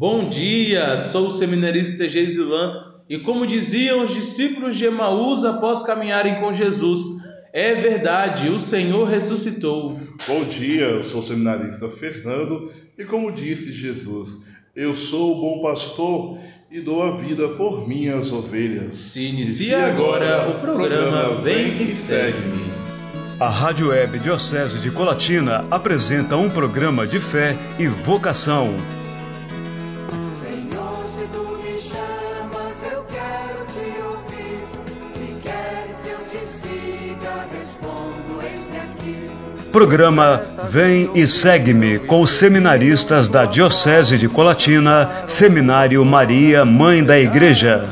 Bom dia, sou o seminarista Geisilã e como diziam os discípulos de Emaús após caminharem com Jesus, é verdade, o Senhor ressuscitou. Bom dia, eu sou o seminarista Fernando e como disse Jesus, eu sou o bom pastor e dou a vida por minhas ovelhas. Se inicia agora o programa Vem e Segue-me. A Rádio Web Diocese de Colatina apresenta um programa de fé e vocação. Programa Vem e Segue-me com os seminaristas da Diocese de Colatina, Seminário Maria, Mãe da Igreja.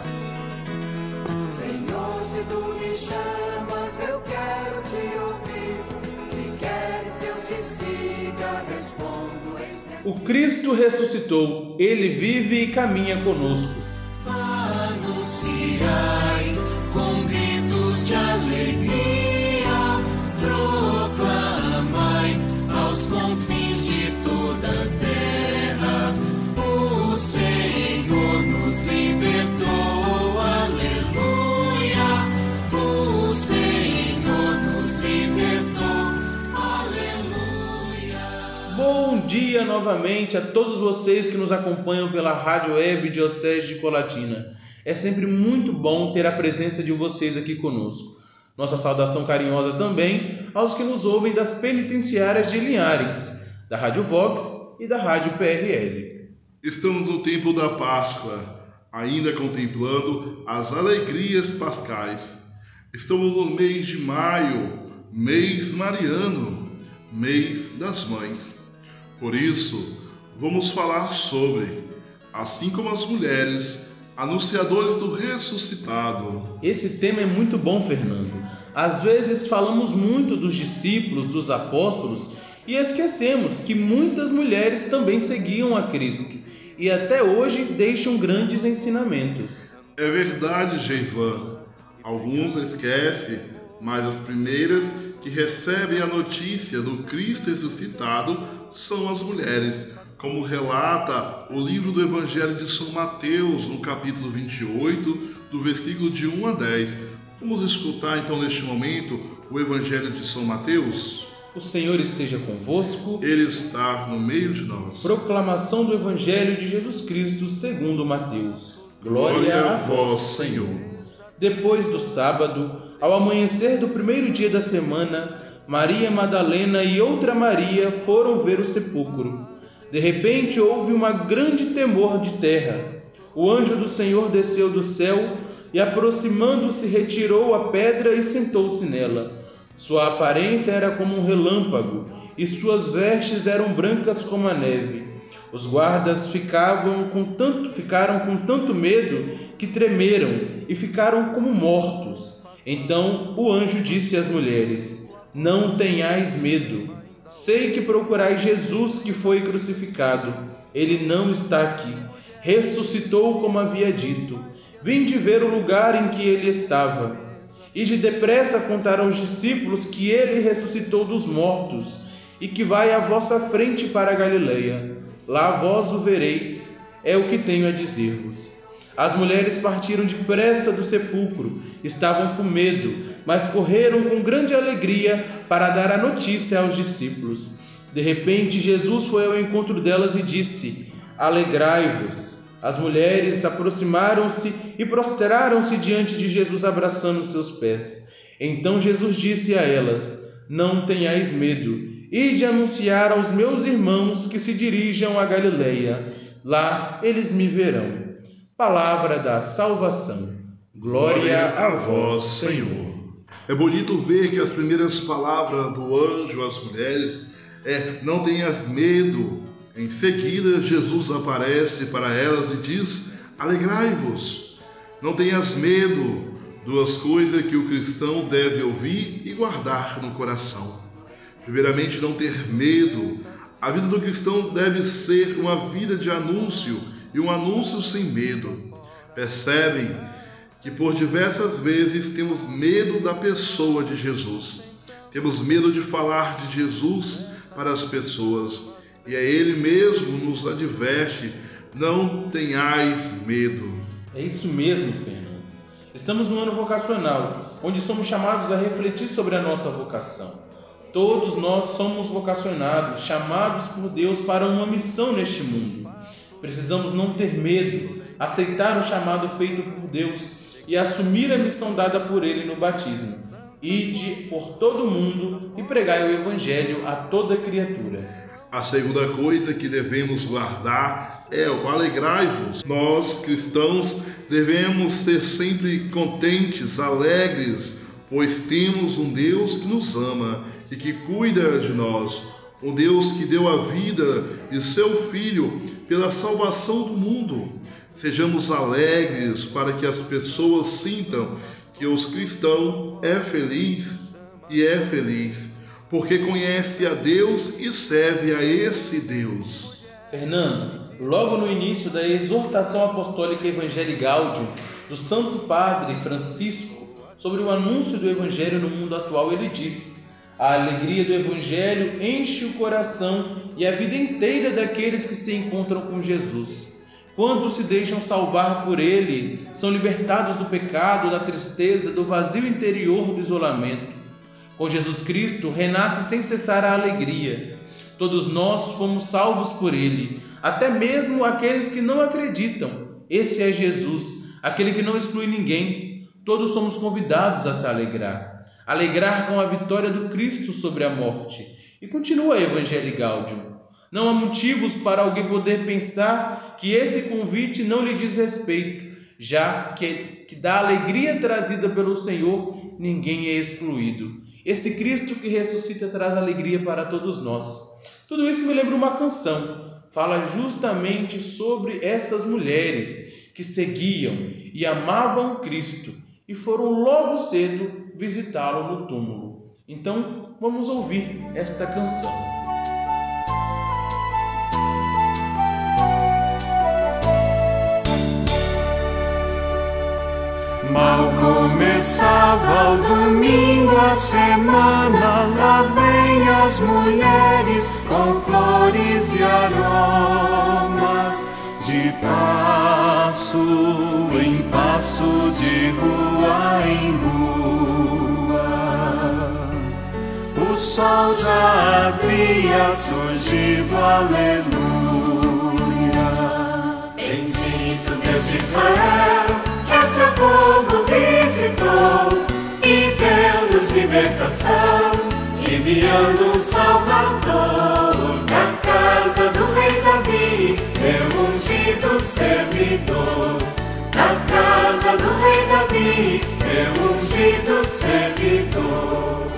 Senhor, se tu me chamas, eu quero te ouvir. Se queres que eu te siga, respondo, eis-me aqui. O Cristo ressuscitou, ele vive e caminha conosco. Novamente a todos vocês que nos acompanham pela Rádio Web Diocese de Colatina. É sempre muito bom ter a presença de vocês aqui conosco. Nossa saudação carinhosa também aos que nos ouvem das penitenciárias de Linhares, da Rádio Vox e da Rádio PRL. Estamos no tempo da Páscoa, ainda contemplando as alegrias pascais. Estamos no mês de maio, mês mariano, mês das mães. Por isso, vamos falar sobre, assim como as mulheres, anunciadores do ressuscitado. Esse tema é muito bom, Fernando. Às vezes falamos muito dos discípulos, dos apóstolos e esquecemos que muitas mulheres também seguiam a Cristo e até hoje deixam grandes ensinamentos. É verdade, Geivan. Alguns esquecem, mas as primeiras que recebem a notícia do Cristo ressuscitado são as mulheres, como relata o livro do Evangelho de São Mateus, no capítulo 28, do versículo de 1 a 10. Vamos escutar então neste momento o Evangelho de São Mateus? O Senhor esteja convosco. Ele está no meio de nós. Proclamação do Evangelho de Jesus Cristo segundo Mateus. Glória a vós, Senhor. Depois do sábado, ao amanhecer do primeiro dia da semana, Maria Madalena e outra Maria foram ver o sepulcro. De repente houve uma grande temor de terra. O anjo do Senhor desceu do céu e, aproximando-se, retirou a pedra e sentou-se nela. Sua aparência era como um relâmpago e suas vestes eram brancas como a neve. Os guardas ficavam com tanto, ficaram com tanto medo que tremeram e ficaram como mortos. Então o anjo disse às mulheres: Não tenhais medo. Sei que procurais Jesus que foi crucificado. Ele não está aqui. Ressuscitou como havia dito. Vinde ver o lugar em que ele estava. E de depressa contar aos discípulos que ele ressuscitou dos mortos e que vai à vossa frente para a Galileia. Lá vós o vereis. É o que tenho a dizer-vos. As mulheres partiram depressa do sepulcro, estavam com medo, mas correram com grande alegria para dar a notícia aos discípulos. De repente, Jesus foi ao encontro delas e disse: Alegrai-vos. As mulheres aproximaram-se e prostraram-se diante de Jesus, abraçando seus pés. Então Jesus disse a elas: Não tenhais medo, ide anunciar aos meus irmãos que se dirijam a Galileia. Lá eles me verão. Palavra da salvação. Glória a vós, Senhor. É bonito ver que as primeiras palavras do anjo às mulheres é: Não tenhas medo. Em seguida, Jesus aparece para elas e diz: Alegrai-vos. Não tenhas medo. Duas coisas que o cristão deve ouvir e guardar no coração. Primeiramente, não ter medo. A vida do cristão deve ser uma vida de anúncio e um anúncio sem medo. Percebem que por diversas vezes temos medo da pessoa de Jesus. Temos medo de falar de Jesus para as pessoas. E é Ele mesmo nos adverte não tenhais medo. É isso mesmo, Fernando. Estamos no ano vocacional, onde somos chamados a refletir sobre a nossa vocação. Todos nós somos vocacionados, chamados por Deus para uma missão neste mundo. Precisamos não ter medo, aceitar o chamado feito por Deus e assumir a missão dada por Ele no batismo. Ide por todo o mundo e pregai o Evangelho a toda criatura. A segunda coisa que devemos guardar é o alegrai-vos. Nós, cristãos, devemos ser sempre contentes, alegres, pois temos um Deus que nos ama e que cuida de nós, um Deus que deu a vida de seu Filho pela salvação do mundo. Sejamos alegres para que as pessoas sintam que os cristãos é feliz e é feliz, porque conhece a Deus e serve a esse Deus. Fernando, logo no início da exortação apostólica Evangelii Gaudium do Santo Padre Francisco sobre o anúncio do Evangelho no mundo atual, ele diz: A alegria do Evangelho enche o coração e a vida inteira daqueles que se encontram com Jesus. Quantos se deixam salvar por Ele, são libertados do pecado, da tristeza, do vazio interior, do isolamento. Com Jesus Cristo renasce sem cessar a alegria. Todos nós fomos salvos por Ele, até mesmo aqueles que não acreditam. Esse é Jesus, aquele que não exclui ninguém. Todos somos convidados a se alegrar. Alegrar com a vitória do Cristo sobre a morte. E continua a Evangelho Gaudium. Não há motivos para alguém poder pensar que esse convite não lhe diz respeito, já que, que da alegria trazida pelo Senhor ninguém é excluído. Esse Cristo que ressuscita traz alegria para todos nós. Tudo isso me lembra uma canção. Fala justamente sobre essas mulheres que seguiam e amavam Cristo e foram logo cedo visitá-lo no túmulo. Então, vamos ouvir esta canção. Mal começava o domingo a semana, lá vem as mulheres com flores e aromas, de passo em passo, de rua em rua. O sol já havia surgido, aleluia. Bendito Deus de Israel, que a seu povo visitou e deu-nos libertação, enviando um Salvador da casa do rei Davi, Da casa do rei Davi, seu ungido servidor.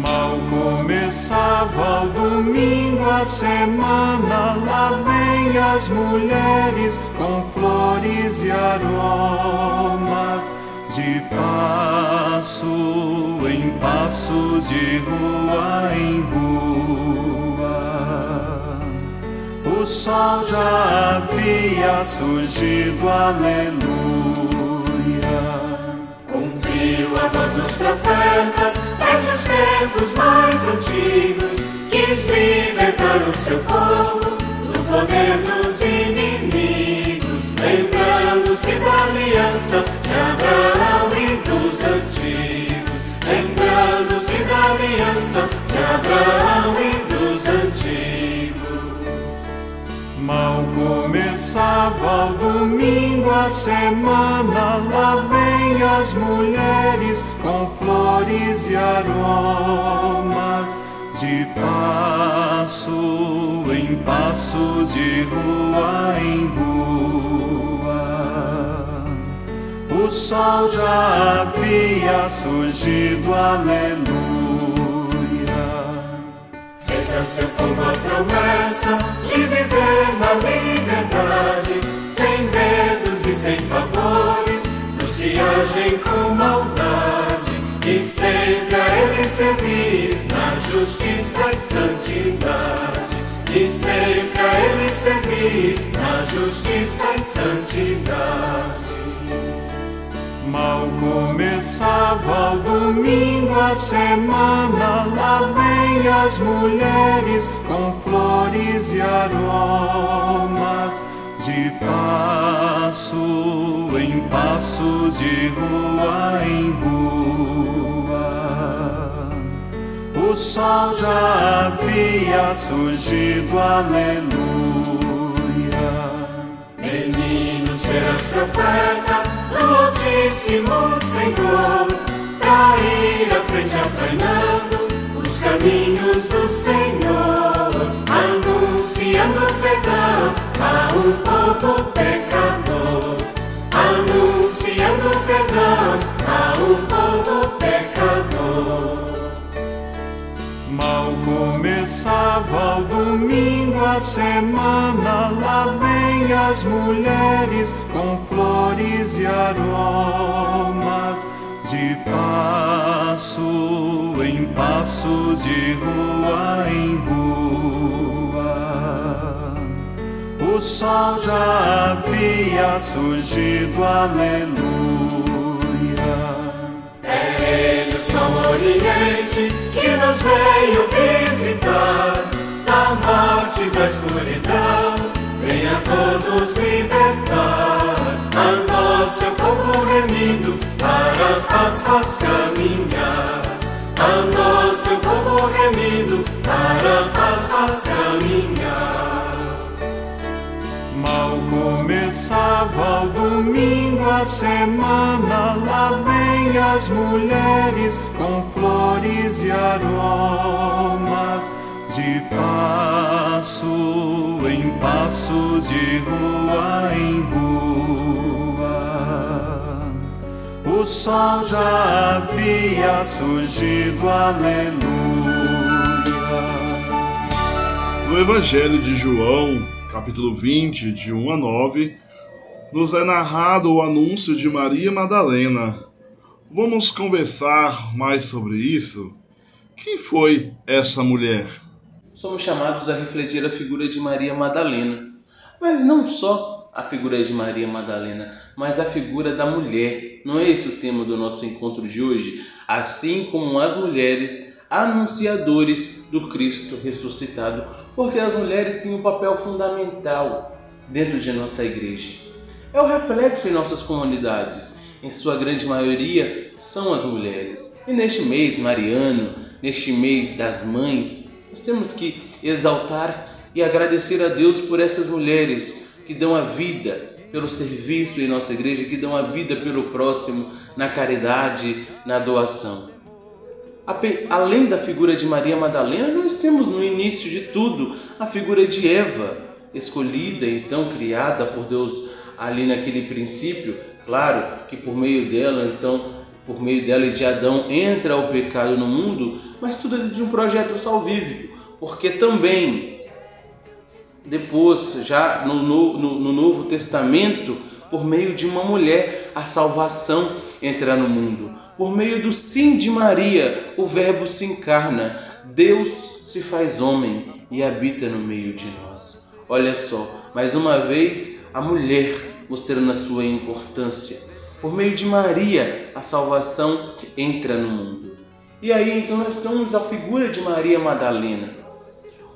Mal começava o domingo a semana, lá vem as mulheres com flores e aromas, de passo em passo, de rua em rua. O sol já havia surgido, aleluia. Cumpriu a voz dos profetas, desde os tempos mais antigos, quis libertar o seu povo o domingo a semana, lá vem as mulheres com flores e aromas, de passo em passo, de rua em rua. O sol já havia surgido, aleluia. Fez a seu povo a promessa de viver na liberdade, sem pavores, dos que agem com maldade, e sempre a Ele servir na justiça e santidade. E sempre a Ele servir na justiça e santidade. Mal começava o domingo a semana, lá vem as mulheres com flores e aromas, de passo em passo, de rua em rua. O sol já havia surgido, aleluia. Menino, serás profeta Altíssimo Senhor, pra ir à frente apanhando os caminhos do Senhor, anunciando perdão a um povo pecador, anunciando perdão a um povo pecador. Mal começava o domingo a semana, lá vem as mulheres com flores e aromas, de passo em passo, de rua em rua. Sol já havia surgido, aleluia. É ele o sol oriente que nos veio visitar. Da morte da escuridão, venha todos libertar. A nós, seu povo remido, para a paz faz caminhar. A começava o domingo a semana, lá vem as mulheres com flores e aromas, de passo em passo, de rua em rua. O sol já havia surgido, aleluia. No Evangelho de João, capítulo 20, de 1 a 9, nos é narrado o anúncio de Maria Madalena. Vamos conversar mais sobre isso? Quem foi essa mulher? Somos chamados a refletir a figura de Maria Madalena. Mas não só a figura de Maria Madalena, mas a figura da mulher. Não é esse o tema do nosso encontro de hoje? Assim como as mulheres anunciadores do Cristo ressuscitado, porque as mulheres têm um papel fundamental dentro de nossa igreja. É o reflexo em nossas comunidades. Em sua grande maioria são as mulheres. E neste mês mariano, neste mês das mães, nós temos que exaltar e agradecer a Deus por essas mulheres que dão a vida pelo serviço em nossa igreja, que dão a vida pelo próximo, na caridade, na doação. Além da figura de Maria Madalena, nós temos no início de tudo a figura de Eva, escolhida, então criada por Deus ali naquele princípio. Claro que por meio dela, então, por meio dela e de Adão entra o pecado no mundo, mas tudo é de um projeto salvífico, porque também depois, já no, no, no Novo Testamento, por meio de uma mulher, a salvação entra no mundo. Por meio do sim de Maria, o Verbo se encarna, Deus se faz homem e habita no meio de nós. Olha só, mais uma vez, a mulher mostrando a sua importância. Por meio de Maria, a salvação entra no mundo. E aí então nós temos a figura de Maria Madalena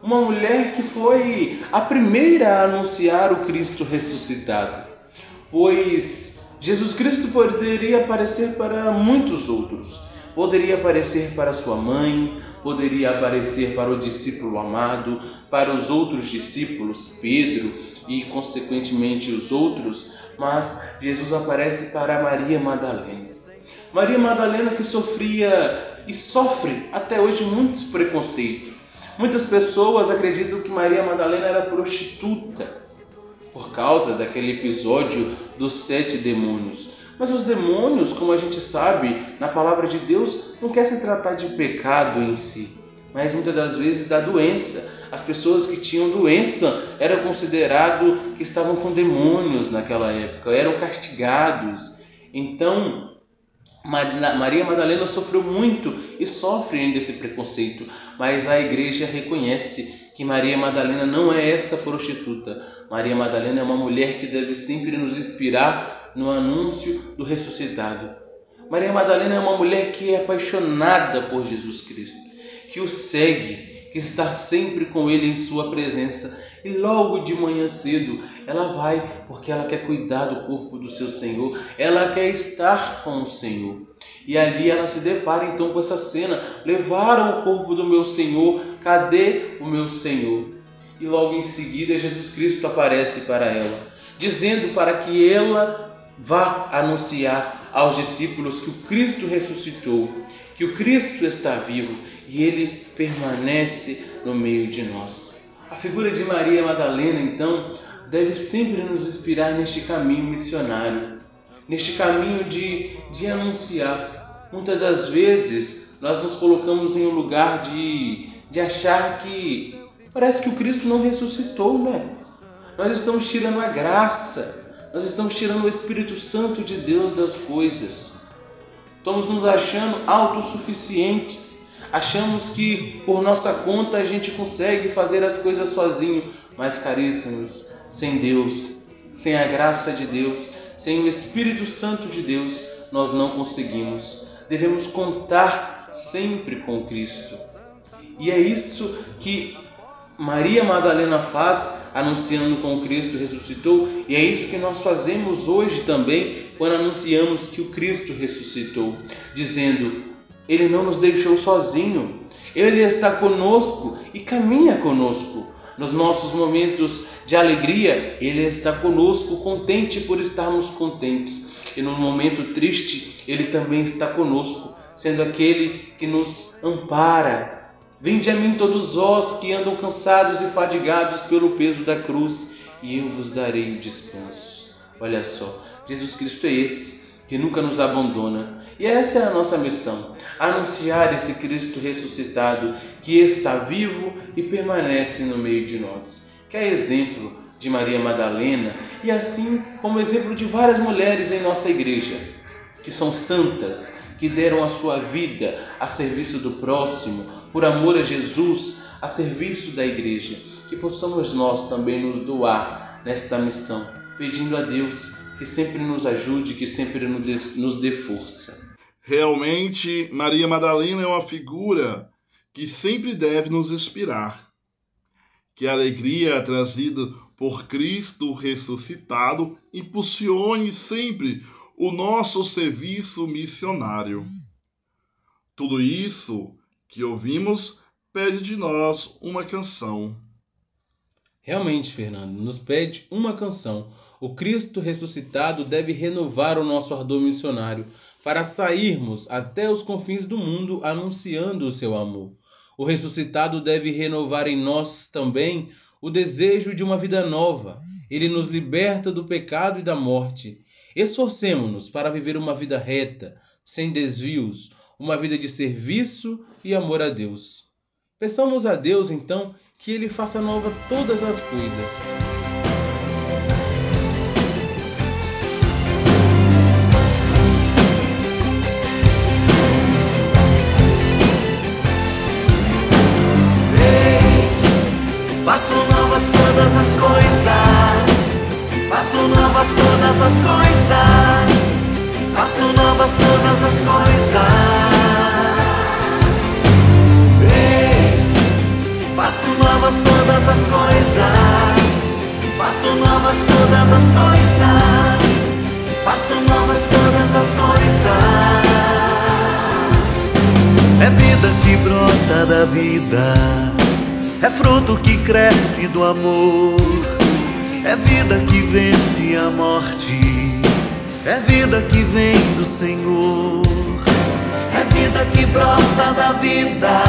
uma mulher que foi a primeira a anunciar o Cristo ressuscitado, pois Jesus Cristo poderia aparecer para muitos outros. Poderia aparecer para sua mãe, poderia aparecer para o discípulo amado, para os outros discípulos, Pedro e consequentemente os outros, mas Jesus aparece para Maria Madalena. Maria Madalena que sofria e sofre até hoje muitos preconceitos Muitas pessoas acreditam que Maria Madalena era prostituta por causa daquele episódio dos sete demônios. Mas os demônios, como a gente sabe, na palavra de Deus, não quer se tratar de pecado em si, mas muitas das vezes da doença. As pessoas que tinham doença eram considerados que estavam com demônios naquela época, eram castigados. Então, Maria Madalena sofreu muito e sofre ainda esse preconceito, mas a igreja reconhece que Maria Madalena não é essa prostituta. Maria Madalena é uma mulher que deve sempre nos inspirar no anúncio do ressuscitado. Maria Madalena é uma mulher que é apaixonada por Jesus Cristo, que o segue, que estar sempre com ele em sua presença. E logo de manhã cedo ela vai porque ela quer cuidar do corpo do seu Senhor, ela quer estar com o Senhor. E ali ela se depara então com essa cena: levaram o corpo do meu Senhor, cadê o meu Senhor? E logo em seguida Jesus Cristo aparece para ela, dizendo para que ela vá anunciar aos discípulos que o Cristo ressuscitou, que o Cristo está vivo e ele permanece no meio de nós. A figura de Maria Madalena, então, deve sempre nos inspirar neste caminho missionário, neste caminho de, de anunciar. Muitas das vezes nós nos colocamos em um lugar de, de achar que parece que o Cristo não ressuscitou, né? Nós estamos tirando a graça, nós estamos tirando o Espírito Santo de Deus das coisas. Estamos nos achando autossuficientes, achamos que por nossa conta a gente consegue fazer as coisas sozinho, mas caríssimos, sem Deus, sem a graça de Deus, sem o Espírito Santo de Deus, nós não conseguimos. Devemos contar sempre com Cristo. E é isso que Maria Madalena faz anunciando com Cristo ressuscitou, e é isso que nós fazemos hoje também quando anunciamos que o Cristo ressuscitou, dizendo: Ele não nos deixou sozinho, Ele está conosco e caminha conosco. Nos nossos momentos de alegria, Ele está conosco, contente por estarmos contentes. E no momento triste, Ele também está conosco, sendo aquele que nos ampara. Vinde a mim todos vós que andam cansados e fadigados pelo peso da cruz, e eu vos darei descanso. Olha só, Jesus Cristo é esse que nunca nos abandona. E essa é a nossa missão anunciar esse Cristo ressuscitado que está vivo e permanece no meio de nós. Que é exemplo de Maria Madalena e assim como exemplo de várias mulheres em nossa igreja, que são santas, que deram a sua vida a serviço do próximo, por amor a Jesus, a serviço da igreja. Que possamos nós também nos doar nesta missão, pedindo a Deus que sempre nos ajude, que sempre nos dê força. Realmente, Maria Madalena é uma figura que sempre deve nos inspirar. Que a alegria trazida por Cristo ressuscitado impulsione sempre o nosso serviço missionário. Tudo isso que ouvimos pede de nós uma canção. Realmente, Fernando, nos pede uma canção. O Cristo ressuscitado deve renovar o nosso ardor missionário para sairmos até os confins do mundo anunciando o seu amor. O ressuscitado deve renovar em nós também o desejo de uma vida nova. Ele nos liberta do pecado e da morte. Esforcemo-nos para viver uma vida reta, sem desvios, uma vida de serviço e amor a Deus. Peçamos a Deus, então, que Ele faça nova todas as coisas da vida. É fruto que cresce do amor, é vida que vence a morte, é vida que vem do Senhor, é vida que brota da vida,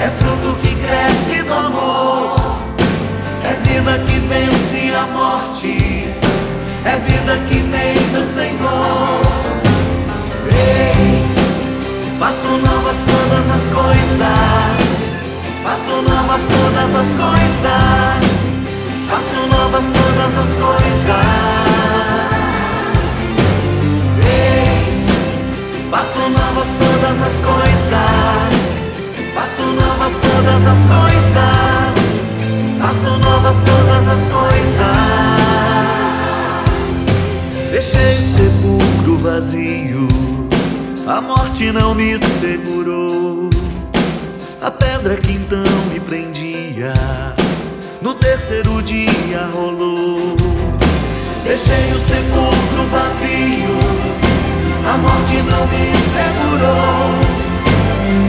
é fruto que cresce do amor, Faço novas todas as coisas. Faço novas todas as coisas. Eis, faço novas todas as coisas. Faço novas todas as coisas. Faço novas todas as coisas. Deixei o sepulcro vazio a morte não me segurou, a pedra que então me prendia. No terceiro dia rolou. Deixei o sepulcro vazio, a morte não me segurou.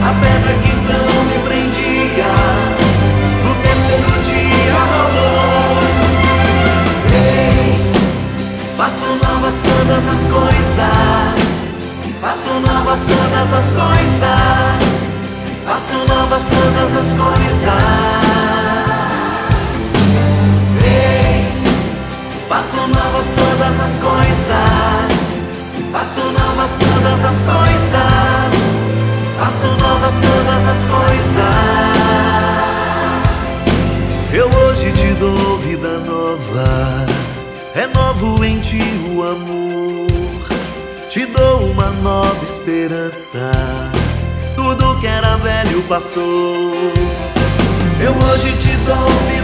A pedra que então me prendia, no terceiro dia rolou. Eis, faço novas todas as coisas, faço novas todas as coisas, faço novas todas as coisas. Faço novas todas as coisas. Faço novas todas as coisas. Faço novas todas as coisas. Eu hoje te dou vida nova. Renovo em ti o amor. Te dou uma nova esperança. Tudo que era velho passou. Eu hoje te dou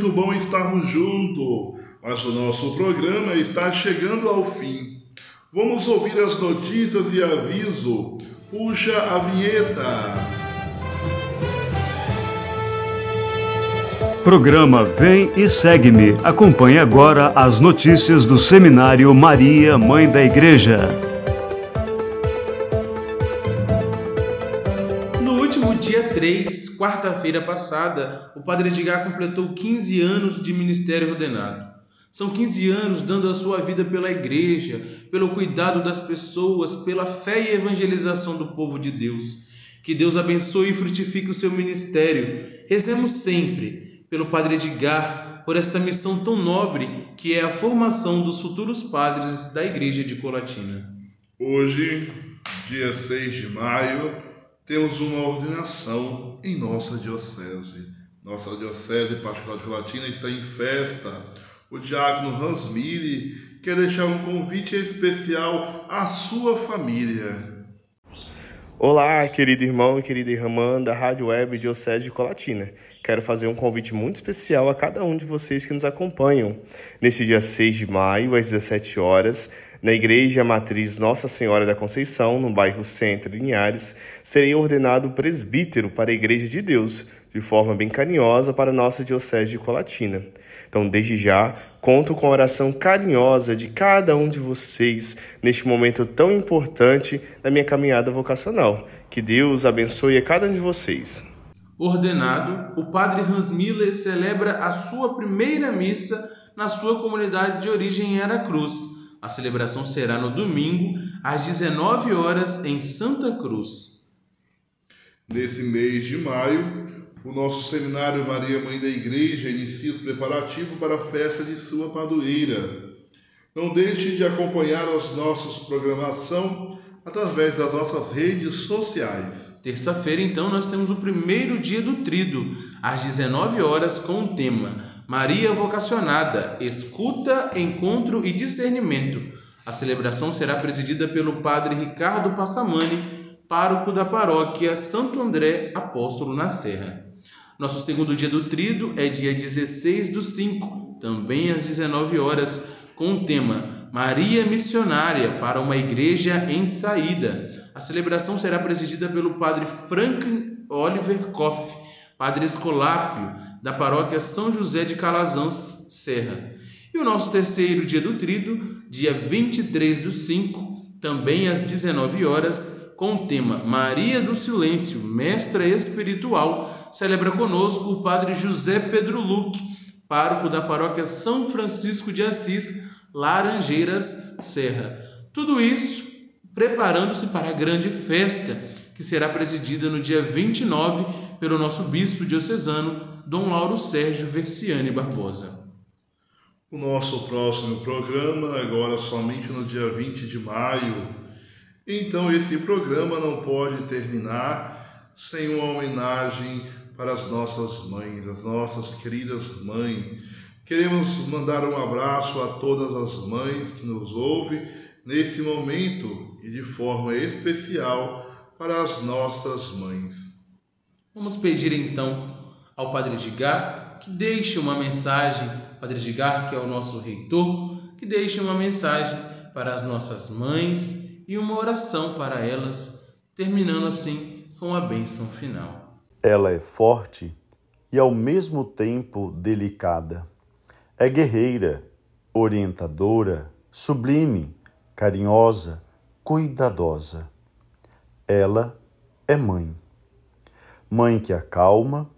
muito bom estarmos juntos, mas o nosso programa está chegando ao fim. Vamos ouvir as notícias e aviso. Puxa a vinheta. Programa Vem e Segue-me. Acompanhe agora as notícias do Seminário Maria, Mãe da Igreja. No último dia 3, quarta-feira passada, o Padre Edgar completou 15 anos de ministério ordenado. São 15 anos dando a sua vida pela igreja, pelo cuidado das pessoas, pela fé e evangelização do povo de Deus. Que Deus abençoe e frutifique o seu ministério. Rezemos sempre pelo Padre Edgar, por esta missão tão nobre que é a formação dos futuros padres da Igreja de Colatina. Hoje, dia 6 de maio, temos uma ordenação em nossa diocese. Nossa diocese particular de Colatina está em festa. O diácono Hans Mille quer deixar um convite especial à sua família. Olá, querido irmão e querida irmã da Rádio Web Diocese de Colatina. Quero fazer um convite muito especial a cada um de vocês que nos acompanham. Neste dia 6 de maio, às 17 horas, na Igreja Matriz Nossa Senhora da Conceição, no bairro Centro, Linhares, serei ordenado presbítero para a Igreja de Deus, de forma bem carinhosa para a nossa Diocese de Colatina. Então, desde já, conto com a oração carinhosa de cada um de vocês neste momento tão importante da minha caminhada vocacional. Que Deus abençoe a cada um de vocês. Ordenado, o Padre Hans Miller celebra a sua primeira missa na sua comunidade de origem em Aracruz. A celebração será no domingo, às 19 horas, em Santa Cruz. Nesse mês de maio, o nosso seminário Maria Mãe da Igreja inicia os preparativos para a festa de sua padroeira. Não deixe de acompanhar as nossas programação através das nossas redes sociais. Terça-feira, então, nós temos o primeiro dia do Trido, às 19 horas, com o tema Maria Vocacionada, Escuta, Encontro e Discernimento. A celebração será presidida pelo Padre Ricardo Passamani, pároco da paróquia Santo André Apóstolo na Serra. Nosso segundo dia do Trido é dia 16 do 5, também às 19 horas, com o tema Maria Missionária para uma Igreja em Saída. A celebração será presidida pelo Padre Franklin Oliver Koff, Padre Escolápio, da paróquia São José de Calazans, Serra. E o nosso terceiro dia do trido, dia 23 do 5, também às 19 horas, com o tema Maria do Silêncio, Mestra Espiritual, celebra conosco o Padre José Pedro Luque, pároco da paróquia São Francisco de Assis, Laranjeiras, Serra. Tudo isso preparando-se para a grande festa que será presidida no dia 29 pelo nosso bispo diocesano, Dom Lauro Sérgio Versiani Barbosa. O nosso próximo programa, agora somente no dia 20 de maio, então esse programa não pode terminar sem uma homenagem para as nossas mães, as nossas queridas mães. Queremos mandar um abraço a todas as mães que nos ouvem nesse momento e de forma especial para as nossas mães. Vamos pedir então ao Padre Gigar que deixe uma mensagem, Padre Gigar, que é o nosso reitor, que deixe uma mensagem para as nossas mães e uma oração para elas, terminando assim com a bênção final. Ela é forte e ao mesmo tempo delicada. É guerreira, orientadora, sublime, carinhosa, cuidadosa. Ela é mãe. Mãe que acalma,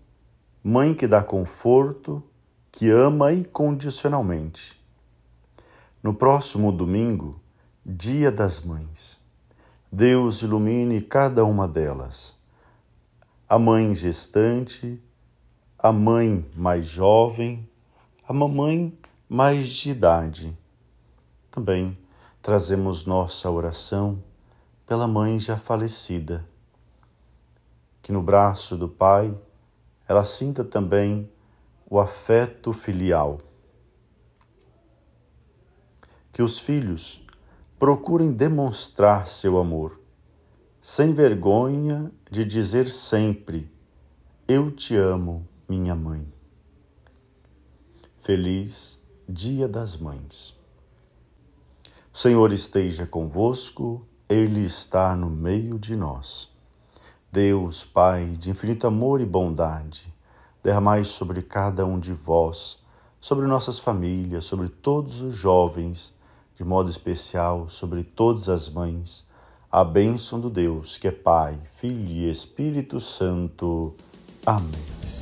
mãe que dá conforto, que ama incondicionalmente. No próximo domingo, Dia das Mães. Deus ilumine cada uma delas. A mãe gestante, a mãe mais jovem, a mamãe mais de idade. Também trazemos nossa oração pela mãe já falecida. Que no braço do Pai ela sinta também o afeto filial. Que os filhos procurem demonstrar seu amor, sem vergonha de dizer sempre: Eu te amo, minha mãe. Feliz Dia das Mães. O Senhor esteja convosco, Ele está no meio de nós. Deus, Pai de infinito amor e bondade, derramai sobre cada um de vós, sobre nossas famílias, sobre todos os jovens, de modo especial sobre todas as mães, a bênção do Deus que é Pai, Filho e Espírito Santo. Amém.